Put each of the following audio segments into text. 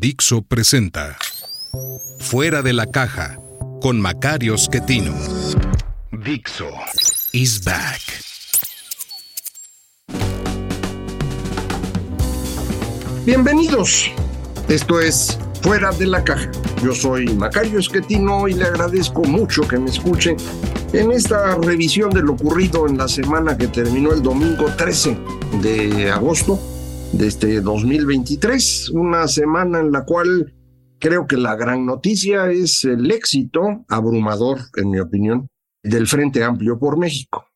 Dixo presenta Fuera de la caja con Macario Schettino. Dixo is back. Bienvenidos. Esto es Fuera de la caja. Yo soy Macario Esquetino y le agradezco mucho que me escuche en esta revisión de lo ocurrido en la semana que terminó el domingo 13 de agosto de este 2023, una semana en la cual creo que la gran noticia es el éxito abrumador, en mi opinión, del Frente Amplio por México.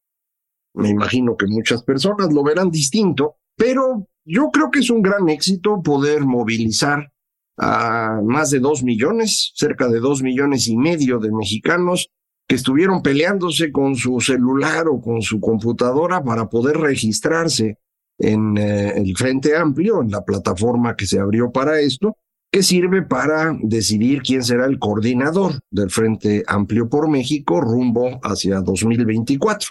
Me imagino que muchas personas lo verán distinto, pero yo creo que es un gran éxito poder movilizar a más de dos millones, cerca de dos millones y medio de mexicanos que estuvieron peleándose con su celular o con su computadora para poder registrarse en eh, el Frente Amplio, en la plataforma que se abrió para esto, que sirve para decidir quién será el coordinador del Frente Amplio por México rumbo hacia 2024.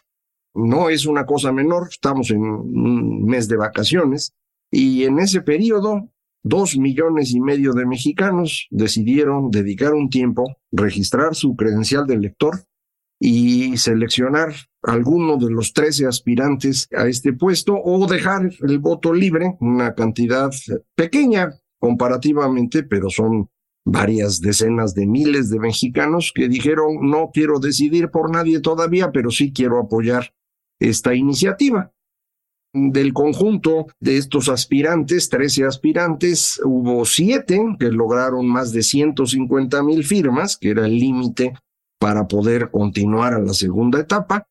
No es una cosa menor, estamos en un mes de vacaciones y en ese periodo dos millones y medio de mexicanos decidieron dedicar un tiempo, registrar su credencial de elector y seleccionar alguno de los 13 aspirantes a este puesto o dejar el voto libre, una cantidad pequeña comparativamente, pero son varias decenas de miles de mexicanos que dijeron no quiero decidir por nadie todavía, pero sí quiero apoyar esta iniciativa. Del conjunto de estos aspirantes, 13 aspirantes, hubo siete que lograron más de 150 mil firmas, que era el límite para poder continuar a la segunda etapa.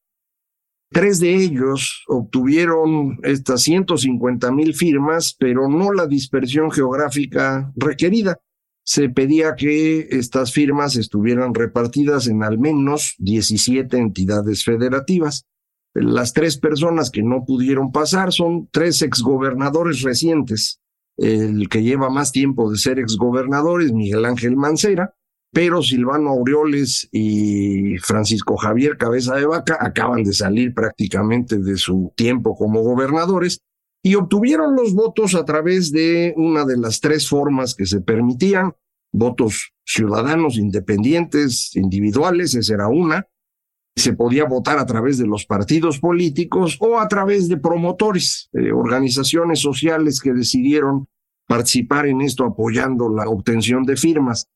Tres de ellos obtuvieron estas 150 mil firmas, pero no la dispersión geográfica requerida. Se pedía que estas firmas estuvieran repartidas en al menos 17 entidades federativas. Las tres personas que no pudieron pasar son tres exgobernadores recientes. El que lleva más tiempo de ser exgobernador es Miguel Ángel Mancera, pero Silvano Aureoles y Francisco Javier Cabeza de Vaca acaban de salir prácticamente de su tiempo como gobernadores y obtuvieron los votos a través de una de las tres formas que se permitían, votos ciudadanos independientes, individuales, esa era una, se podía votar a través de los partidos políticos o a través de promotores, eh, organizaciones sociales que decidieron participar en esto apoyando la obtención de firmas.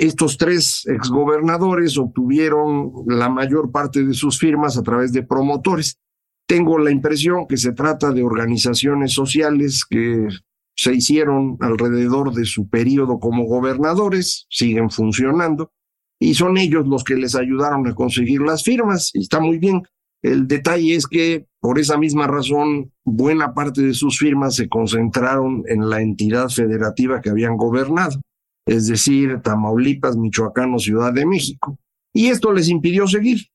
Estos tres exgobernadores obtuvieron la mayor parte de sus firmas a través de promotores. Tengo la impresión que se trata de organizaciones sociales que se hicieron alrededor de su periodo como gobernadores, siguen funcionando, y son ellos los que les ayudaron a conseguir las firmas, y está muy bien. El detalle es que por esa misma razón, buena parte de sus firmas se concentraron en la entidad federativa que habían gobernado es decir, Tamaulipas, Michoacán o Ciudad de México. Y esto les impidió seguir.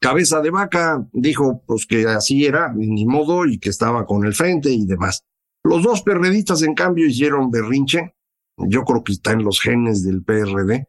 Cabeza de Vaca dijo pues que así era, ni modo, y que estaba con el frente y demás. Los dos perredistas, en cambio, hicieron berrinche. Yo creo que está en los genes del PRD.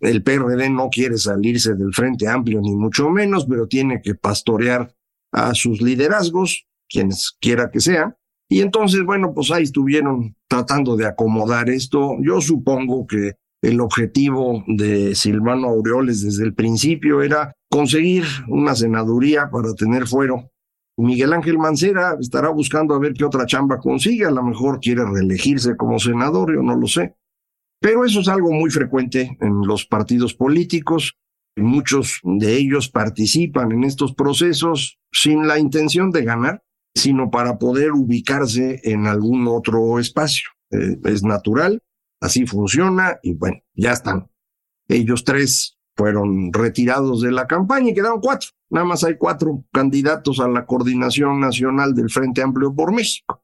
El PRD no quiere salirse del Frente Amplio, ni mucho menos, pero tiene que pastorear a sus liderazgos, quienes quiera que sean. Y entonces, bueno, pues ahí estuvieron tratando de acomodar esto. Yo supongo que el objetivo de Silvano Aureoles desde el principio era conseguir una senaduría para tener fuero. Miguel Ángel Mancera estará buscando a ver qué otra chamba consigue, a lo mejor quiere reelegirse como senador, yo no lo sé. Pero eso es algo muy frecuente en los partidos políticos. Muchos de ellos participan en estos procesos sin la intención de ganar, sino para poder ubicarse en algún otro espacio. Eh, es natural, así funciona y bueno, ya están. Ellos tres fueron retirados de la campaña y quedaron cuatro. Nada más hay cuatro candidatos a la coordinación nacional del Frente Amplio por México.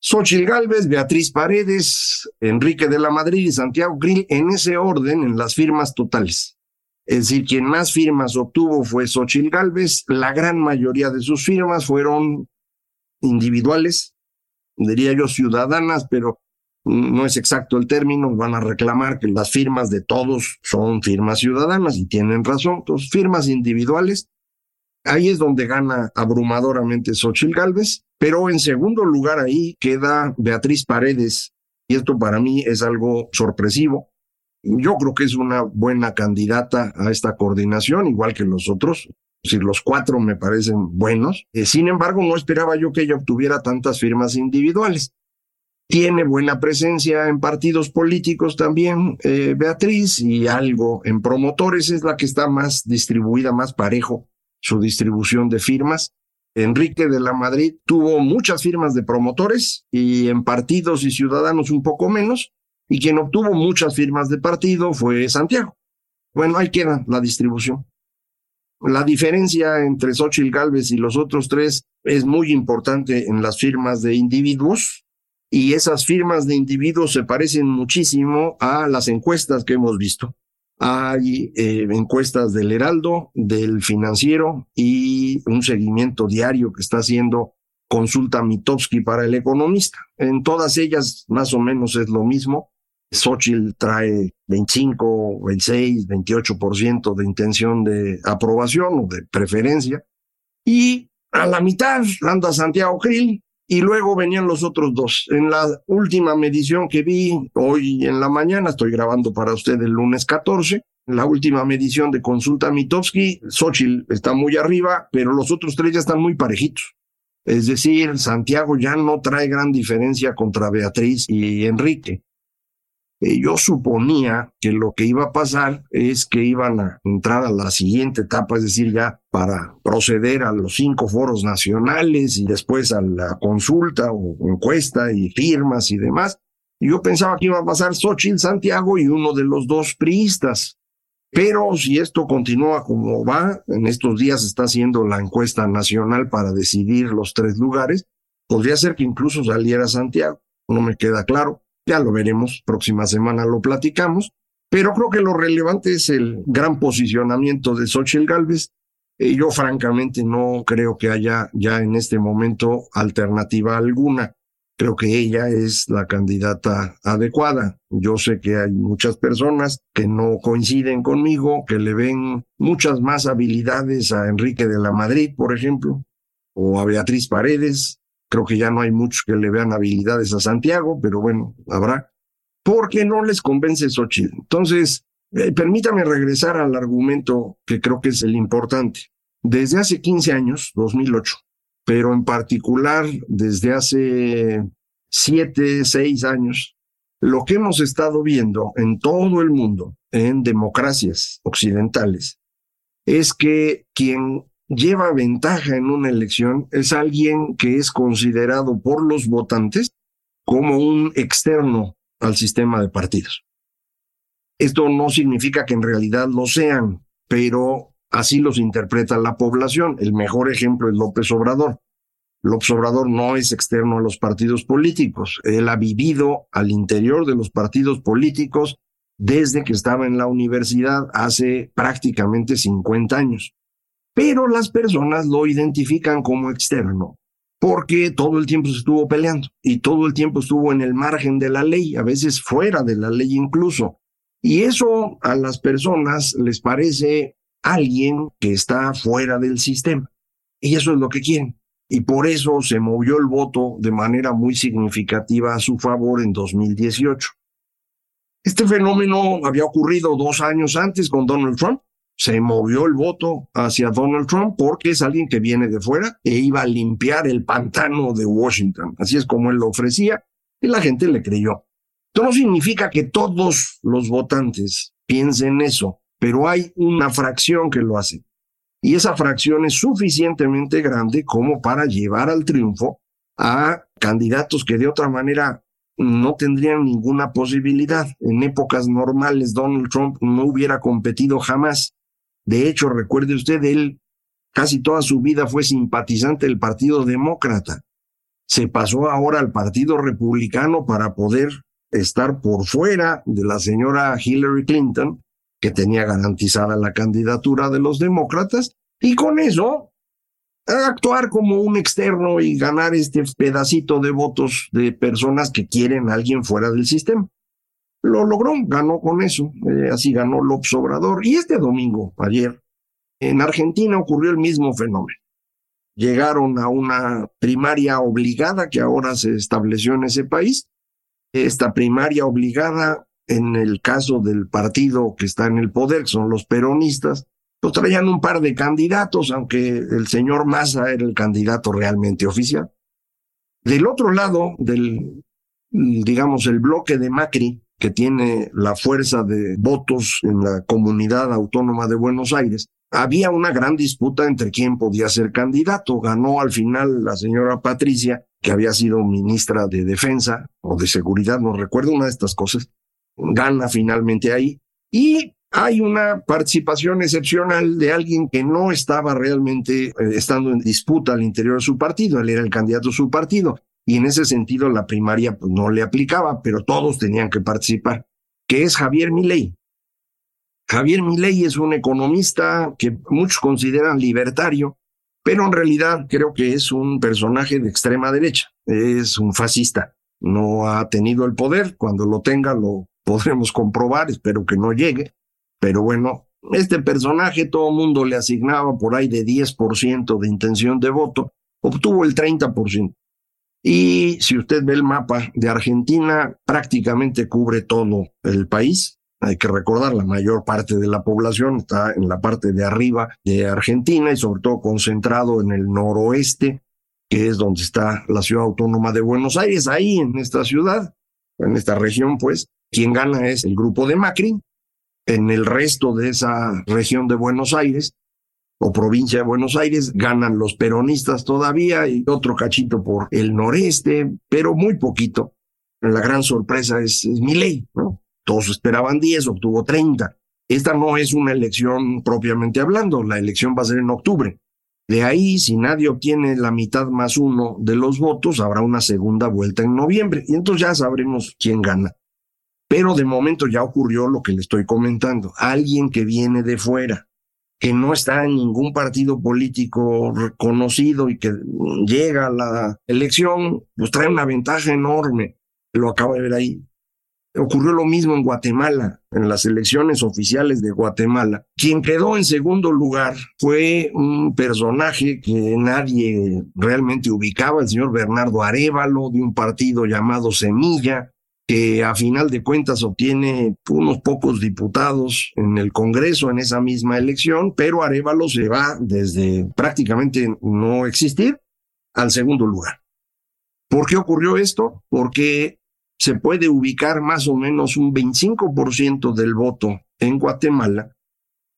Xochitl Gálvez, Beatriz Paredes, Enrique de la Madrid y Santiago Grill en ese orden en las firmas totales. Es decir, quien más firmas obtuvo fue Xochitl Gálvez. La gran mayoría de sus firmas fueron individuales, diría yo ciudadanas, pero no es exacto el término, van a reclamar que las firmas de todos son firmas ciudadanas y tienen razón. Entonces, firmas individuales, ahí es donde gana abrumadoramente Xochitl Galvez, pero en segundo lugar ahí queda Beatriz Paredes, y esto para mí es algo sorpresivo. Yo creo que es una buena candidata a esta coordinación, igual que los otros. Si los cuatro me parecen buenos. Eh, sin embargo, no esperaba yo que ella obtuviera tantas firmas individuales. Tiene buena presencia en partidos políticos también, eh, Beatriz, y algo en promotores es la que está más distribuida, más parejo su distribución de firmas. Enrique de la Madrid tuvo muchas firmas de promotores y en partidos y ciudadanos un poco menos, y quien obtuvo muchas firmas de partido fue Santiago. Bueno, ahí queda la distribución. La diferencia entre Xochitl Galvez y los otros tres es muy importante en las firmas de individuos y esas firmas de individuos se parecen muchísimo a las encuestas que hemos visto. Hay eh, encuestas del Heraldo, del Financiero y un seguimiento diario que está haciendo Consulta Mitowski para el Economista. En todas ellas más o menos es lo mismo. Xochitl trae 25, 26, 28% de intención de aprobación o de preferencia. Y a la mitad anda Santiago Grill, y luego venían los otros dos. En la última medición que vi hoy en la mañana, estoy grabando para usted el lunes 14, la última medición de consulta Mitowski, Xochitl está muy arriba, pero los otros tres ya están muy parejitos. Es decir, Santiago ya no trae gran diferencia contra Beatriz y Enrique. Eh, yo suponía que lo que iba a pasar es que iban a entrar a la siguiente etapa, es decir, ya para proceder a los cinco foros nacionales y después a la consulta o encuesta y firmas y demás. Yo pensaba que iba a pasar Xochitl Santiago y uno de los dos priistas. Pero si esto continúa como va, en estos días está haciendo la encuesta nacional para decidir los tres lugares, podría ser que incluso saliera Santiago. No me queda claro. Ya lo veremos, próxima semana lo platicamos, pero creo que lo relevante es el gran posicionamiento de Xochitl Galvez. Eh, yo francamente no creo que haya ya en este momento alternativa alguna. Creo que ella es la candidata adecuada. Yo sé que hay muchas personas que no coinciden conmigo, que le ven muchas más habilidades a Enrique de la Madrid, por ejemplo, o a Beatriz Paredes, Creo que ya no hay muchos que le vean habilidades a Santiago, pero bueno, habrá. Porque no les convence Xochitl. Entonces, eh, permítame regresar al argumento que creo que es el importante. Desde hace 15 años, 2008, pero en particular desde hace 7, 6 años, lo que hemos estado viendo en todo el mundo, en democracias occidentales, es que quien lleva ventaja en una elección es alguien que es considerado por los votantes como un externo al sistema de partidos. Esto no significa que en realidad lo sean, pero así los interpreta la población. El mejor ejemplo es López Obrador. López Obrador no es externo a los partidos políticos. Él ha vivido al interior de los partidos políticos desde que estaba en la universidad hace prácticamente 50 años pero las personas lo identifican como externo porque todo el tiempo se estuvo peleando y todo el tiempo estuvo en el margen de la ley, a veces fuera de la ley incluso. Y eso a las personas les parece alguien que está fuera del sistema. Y eso es lo que quieren. Y por eso se movió el voto de manera muy significativa a su favor en 2018. Este fenómeno había ocurrido dos años antes con Donald Trump se movió el voto hacia Donald Trump porque es alguien que viene de fuera e iba a limpiar el pantano de Washington. Así es como él lo ofrecía y la gente le creyó. Esto no significa que todos los votantes piensen eso, pero hay una fracción que lo hace. Y esa fracción es suficientemente grande como para llevar al triunfo a candidatos que de otra manera no tendrían ninguna posibilidad. En épocas normales Donald Trump no hubiera competido jamás. De hecho, recuerde usted, él casi toda su vida fue simpatizante del Partido Demócrata. Se pasó ahora al Partido Republicano para poder estar por fuera de la señora Hillary Clinton, que tenía garantizada la candidatura de los demócratas, y con eso actuar como un externo y ganar este pedacito de votos de personas que quieren a alguien fuera del sistema. Lo logró, ganó con eso, eh, así ganó López Obrador. Y este domingo, ayer, en Argentina ocurrió el mismo fenómeno. Llegaron a una primaria obligada que ahora se estableció en ese país. Esta primaria obligada, en el caso del partido que está en el poder, que son los peronistas, pues traían un par de candidatos, aunque el señor Massa era el candidato realmente oficial. Del otro lado del, digamos, el bloque de Macri, que tiene la fuerza de votos en la comunidad autónoma de Buenos Aires, había una gran disputa entre quién podía ser candidato. Ganó al final la señora Patricia, que había sido ministra de Defensa o de Seguridad, no recuerdo una de estas cosas. Gana finalmente ahí. Y hay una participación excepcional de alguien que no estaba realmente eh, estando en disputa al interior de su partido, él era el candidato de su partido, y en ese sentido la primaria pues, no le aplicaba, pero todos tenían que participar, que es Javier Milei. Javier Milei es un economista que muchos consideran libertario, pero en realidad creo que es un personaje de extrema derecha, es un fascista, no ha tenido el poder, cuando lo tenga lo podremos comprobar, espero que no llegue, pero bueno, este personaje todo el mundo le asignaba por ahí de 10% de intención de voto, obtuvo el 30%. Y si usted ve el mapa de Argentina, prácticamente cubre todo el país. Hay que recordar, la mayor parte de la población está en la parte de arriba de Argentina y sobre todo concentrado en el noroeste, que es donde está la ciudad autónoma de Buenos Aires. Ahí en esta ciudad, en esta región, pues, quien gana es el grupo de Macri, en el resto de esa región de Buenos Aires o provincia de Buenos Aires ganan los peronistas todavía y otro cachito por el noreste, pero muy poquito. La gran sorpresa es, mi ley, ¿no? Todos esperaban 10, obtuvo 30. Esta no es una elección propiamente hablando, la elección va a ser en octubre. De ahí, si nadie obtiene la mitad más uno de los votos, habrá una segunda vuelta en noviembre y entonces ya sabremos quién gana. Pero de momento ya ocurrió lo que le estoy comentando. Alguien que viene de fuera, que no está en ningún partido político reconocido y que llega a la elección, pues trae una ventaja enorme. Lo acabo de ver ahí. Ocurrió lo mismo en Guatemala, en las elecciones oficiales de Guatemala. Quien quedó en segundo lugar fue un personaje que nadie realmente ubicaba, el señor Bernardo Arevalo, de un partido llamado Semilla, que a final de cuentas obtiene unos pocos diputados en el Congreso en esa misma elección, pero Arevalo se va desde prácticamente no existir al segundo lugar. ¿Por qué ocurrió esto? Porque se puede ubicar más o menos un 25% del voto en Guatemala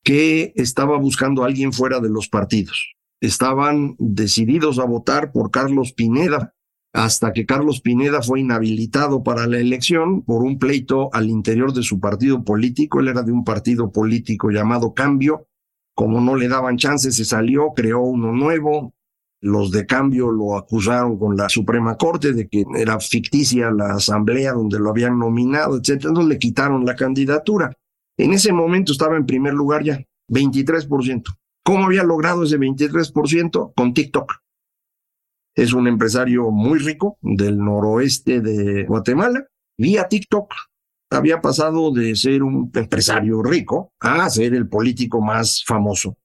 que estaba buscando a alguien fuera de los partidos. Estaban decididos a votar por Carlos Pineda, hasta que Carlos Pineda fue inhabilitado para la elección por un pleito al interior de su partido político. Él era de un partido político llamado Cambio. Como no le daban chance, se salió, creó uno nuevo. Los de Cambio lo acusaron con la Suprema Corte de que era ficticia la asamblea donde lo habían nominado, etc. Entonces le quitaron la candidatura. En ese momento estaba en primer lugar ya, 23%. ¿Cómo había logrado ese 23%? Con TikTok. Es un empresario muy rico del noroeste de Guatemala. Vía TikTok había pasado de ser un empresario rico a ser el político más famoso.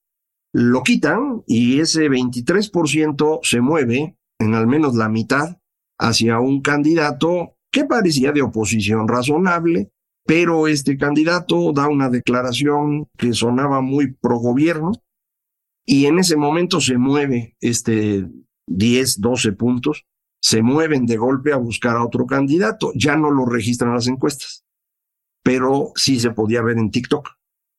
Lo quitan y ese 23% se mueve en al menos la mitad hacia un candidato que parecía de oposición razonable, pero este candidato da una declaración que sonaba muy pro gobierno y en ese momento se mueve este 10, 12 puntos, se mueven de golpe a buscar a otro candidato. Ya no lo registran las encuestas, pero sí se podía ver en TikTok.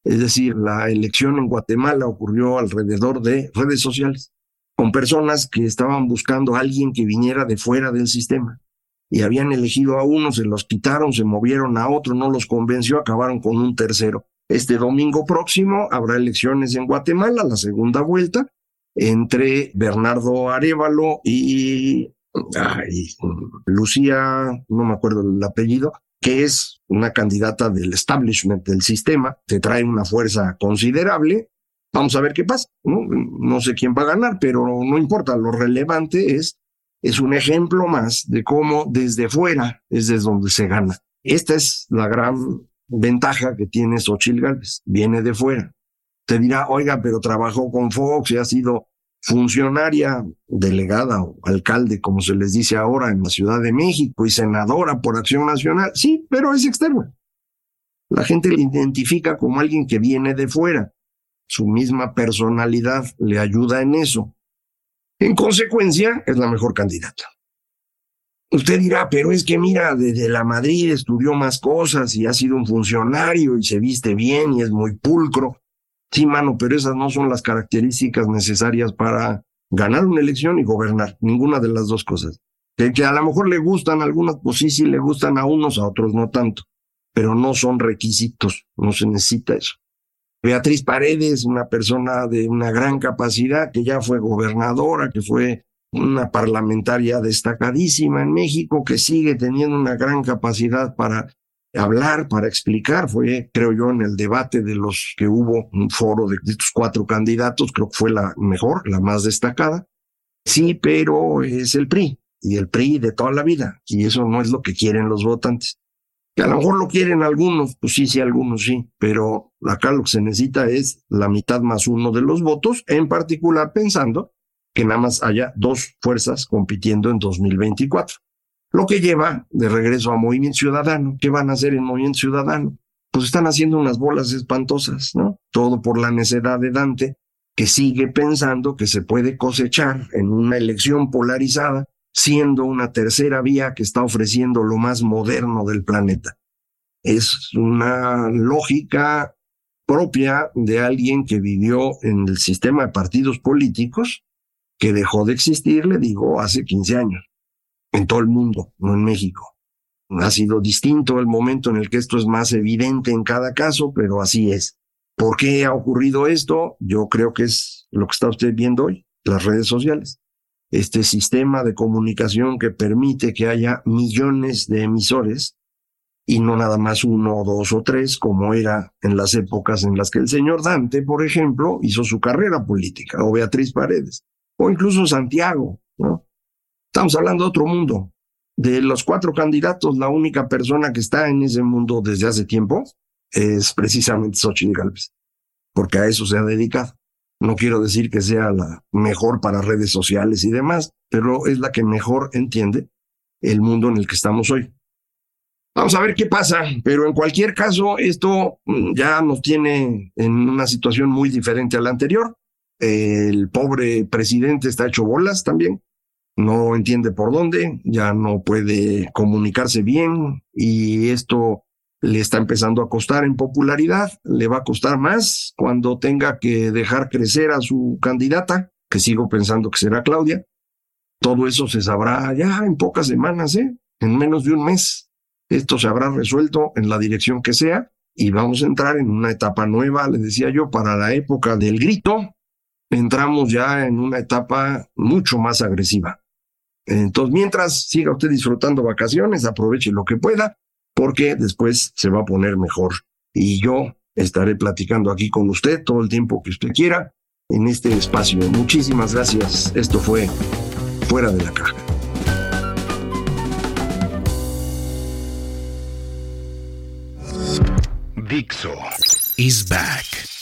Es decir, la elección en Guatemala ocurrió alrededor de redes sociales, con personas que estaban buscando a alguien que viniera de fuera del sistema. y habían elegido a uno, se los quitaron, se movieron a otro, no los convenció, acabaron con un tercero. Este domingo próximo habrá elecciones en Guatemala, la segunda vuelta, entre Bernardo Arevalo y, Lucía, no me acuerdo el apellido, que es una candidata del establishment del sistema, se trae una fuerza considerable. Vamos a ver qué pasa. No, sé quién va a ganar, pero no importa. Lo relevante es, es un ejemplo más de cómo desde fuera es desde donde se gana. Esta es la gran ventaja que tiene Xochitl Gálvez. Viene de fuera. Te dirá, oiga, pero trabajó con Fox y ha sido funcionaria, delegada o alcalde, como se les dice ahora en la Ciudad de México, y senadora por Acción Nacional. Sí, pero es externa. La gente le identifica como alguien que viene de fuera. Su misma personalidad le ayuda en eso. En consecuencia, es la mejor candidata. Usted dirá, pero es que mira, desde la Madrid estudió más cosas y ha sido un funcionario y se viste bien y es muy pulcro. Sí, mano, pero esas no son las características necesarias para ganar una elección y gobernar. Ninguna de las dos cosas. Que, a lo mejor le gustan algunas, pues sí, sí le gustan a unos, a otros no tanto. Pero no son requisitos, no se necesita eso. Beatriz Paredes, una persona de una gran capacidad, que ya fue gobernadora, que fue una parlamentaria destacadísima en México, que sigue teniendo una gran capacidad para hablar, para explicar. Fue, creo yo, en el debate de los que hubo un foro de estos cuatro candidatos, creo que fue la mejor, la más destacada. Sí, pero es el PRI y el PRI de toda la vida y eso no es lo que quieren los votantes. Que a lo mejor lo quieren algunos, pues sí, sí, algunos sí, pero acá lo que se necesita es la mitad más uno de los votos, en particular pensando que nada más haya dos fuerzas compitiendo en 2024. Lo que lleva de regreso a Movimiento Ciudadano. ¿Qué van a hacer en Movimiento Ciudadano? Pues están haciendo unas bolas espantosas, ¿no? Todo por la necedad de Dante, que sigue pensando que se puede cosechar en una elección polarizada, siendo una tercera vía que está ofreciendo lo más moderno del planeta. Es una lógica propia de alguien que vivió en el sistema de partidos políticos, que dejó de existir, le digo, hace 15 años en todo el mundo, no en México. Ha sido distinto el momento en el que esto es más evidente en cada caso, pero así es. ¿Por qué ha ocurrido esto? Yo creo que es lo que está usted viendo hoy, las redes sociales. Este sistema de comunicación que permite que haya millones de emisores y no nada más uno, dos o tres, como era en las épocas en las que el señor Dante, por ejemplo, hizo su carrera política, o Beatriz Paredes, o incluso Santiago, ¿no? Estamos hablando de otro mundo. De los cuatro candidatos, la única persona que está en ese mundo desde hace tiempo es precisamente Xochitl Galvez, porque a eso se ha dedicado. No quiero decir que sea la mejor para redes sociales y demás, pero es la que mejor entiende el mundo en el que estamos hoy. Vamos a ver qué pasa, pero en cualquier caso, esto mm, ya nos tiene en una situación muy diferente a la anterior. El pobre presidente está hecho bolas también no entiende por dónde, ya no puede comunicarse bien y esto le está empezando a costar en popularidad, le va a costar más cuando tenga que dejar crecer a su candidata, que sigo pensando que será Claudia. Todo eso se sabrá ya en pocas semanas, ¿eh? en menos de un mes. Esto se habrá resuelto en la dirección que sea y vamos a entrar en una etapa nueva, le decía yo, para la época del grito. Entramos ya en una etapa mucho más agresiva. Entonces, mientras siga usted disfrutando vacaciones, aproveche lo que pueda, porque después se va a poner mejor. Y yo estaré platicando aquí con usted todo el tiempo que usted quiera en este espacio. Muchísimas gracias. Esto fue Fuera de la Caja. Dixo is back.